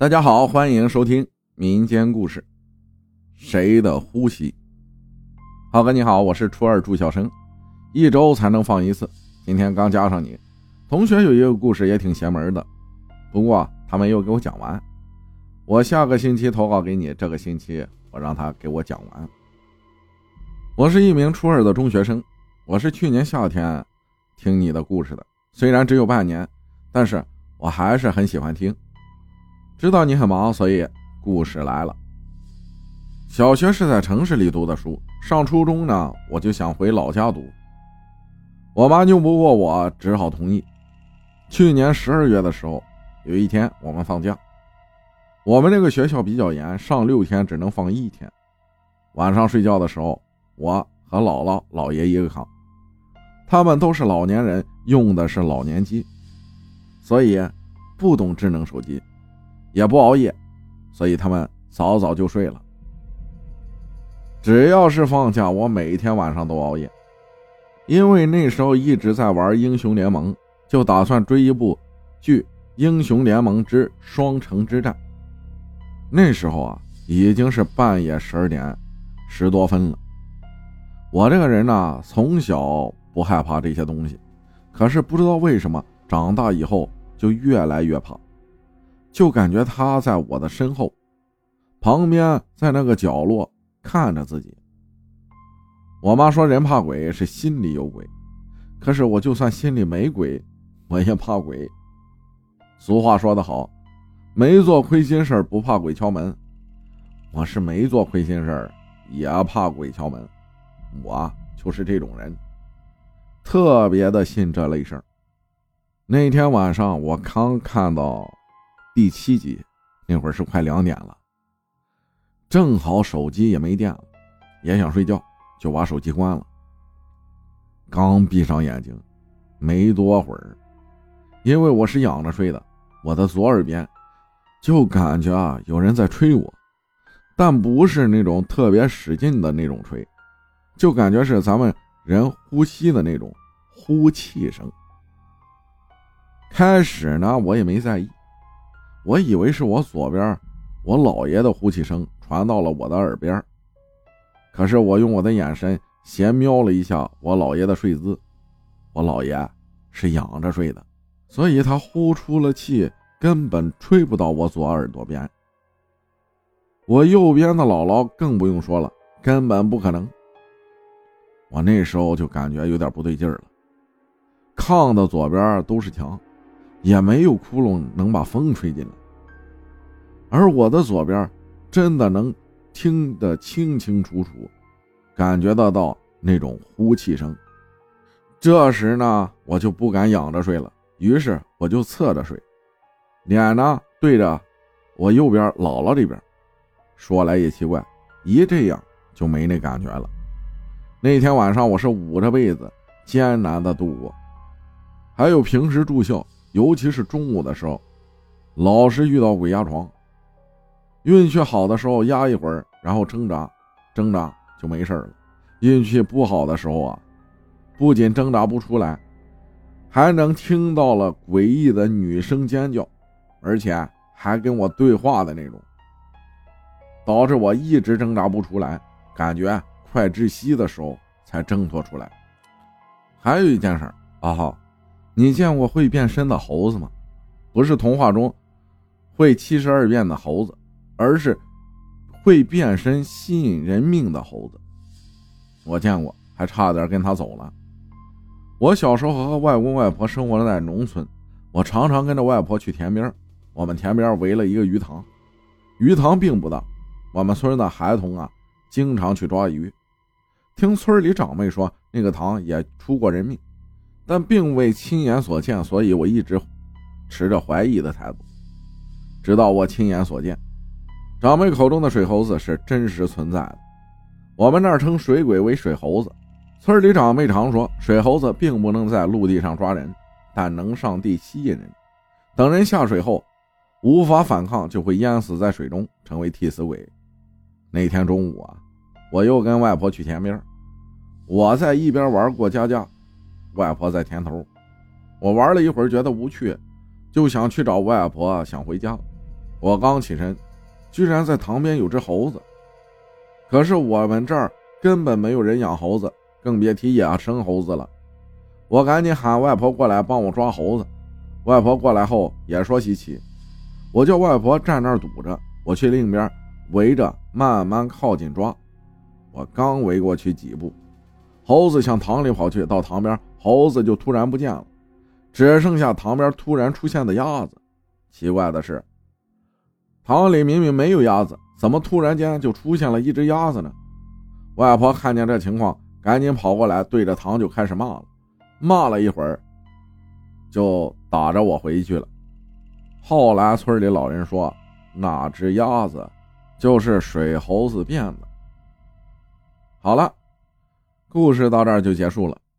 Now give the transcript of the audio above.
大家好，欢迎收听民间故事。谁的呼吸？浩哥你好，我是初二住校生，一周才能放一次。今天刚加上你，同学有一个故事也挺邪门的，不过他没有给我讲完。我下个星期投稿给你，这个星期我让他给我讲完。我是一名初二的中学生，我是去年夏天听你的故事的，虽然只有半年，但是我还是很喜欢听。知道你很忙，所以故事来了。小学是在城市里读的书，上初中呢，我就想回老家读。我妈拗不过我，只好同意。去年十二月的时候，有一天我们放假，我们那个学校比较严，上六天只能放一天。晚上睡觉的时候，我和姥姥姥爷一个炕，他们都是老年人，用的是老年机，所以不懂智能手机。也不熬夜，所以他们早早就睡了。只要是放假，我每天晚上都熬夜，因为那时候一直在玩英雄联盟，就打算追一部剧《英雄联盟之双城之战》。那时候啊，已经是半夜十二点十多分了。我这个人呢，从小不害怕这些东西，可是不知道为什么，长大以后就越来越怕。就感觉他在我的身后，旁边在那个角落看着自己。我妈说人怕鬼是心里有鬼，可是我就算心里没鬼，我也怕鬼。俗话说得好，没做亏心事不怕鬼敲门。我是没做亏心事也怕鬼敲门。我就是这种人，特别的信这类事儿。那天晚上我刚看到。第七集，那会儿是快两点了，正好手机也没电了，也想睡觉，就把手机关了。刚闭上眼睛，没多会儿，因为我是仰着睡的，我的左耳边就感觉啊有人在吹我，但不是那种特别使劲的那种吹，就感觉是咱们人呼吸的那种呼气声。开始呢，我也没在意。我以为是我左边我姥爷的呼气声传到了我的耳边，可是我用我的眼神斜瞄了一下我姥爷的睡姿，我姥爷是仰着睡的，所以他呼出了气根本吹不到我左耳朵边。我右边的姥姥更不用说了，根本不可能。我那时候就感觉有点不对劲儿了，炕的左边都是墙。也没有窟窿能把风吹进来，而我的左边真的能听得清清楚楚，感觉得到那种呼气声。这时呢，我就不敢仰着睡了，于是我就侧着睡，脸呢对着我右边姥姥这边。说来也奇怪，一这样就没那感觉了。那天晚上我是捂着被子艰难的度过，还有平时住校。尤其是中午的时候，老是遇到鬼压床。运气好的时候压一会儿，然后挣扎，挣扎就没事了。运气不好的时候啊，不仅挣扎不出来，还能听到了诡异的女声尖叫，而且还跟我对话的那种，导致我一直挣扎不出来，感觉快窒息的时候才挣脱出来。还有一件事啊哈。你见过会变身的猴子吗？不是童话中会七十二变的猴子，而是会变身吸引人命的猴子。我见过，还差点跟他走了。我小时候和外公外婆生活在农村，我常常跟着外婆去田边。我们田边围了一个鱼塘，鱼塘并不大。我们村的孩童啊，经常去抓鱼。听村里长辈说，那个塘也出过人命。但并未亲眼所见，所以我一直持着怀疑的态度。直到我亲眼所见，长辈口中的水猴子是真实存在的。我们那儿称水鬼为水猴子。村里长辈常说，水猴子并不能在陆地上抓人，但能上地吸引人。等人下水后，无法反抗，就会淹死在水中，成为替死鬼。那天中午啊，我又跟外婆去田边，我在一边玩过家家。外婆在田头，我玩了一会儿，觉得无趣，就想去找外婆，想回家。我刚起身，居然在塘边有只猴子。可是我们这儿根本没有人养猴子，更别提野生猴子了。我赶紧喊外婆过来帮我抓猴子。外婆过来后也说稀奇，我叫外婆站那儿堵着，我去另一边围着慢慢靠近抓。我刚围过去几步，猴子向塘里跑去，到塘边，猴子就突然不见了，只剩下塘边突然出现的鸭子。奇怪的是，塘里明明没有鸭子，怎么突然间就出现了一只鸭子呢？外婆看见这情况，赶紧跑过来，对着塘就开始骂了，骂了一会儿，就打着我回去了。后来村里老人说，那只鸭子就是水猴子变的。好了，故事到这儿就结束了，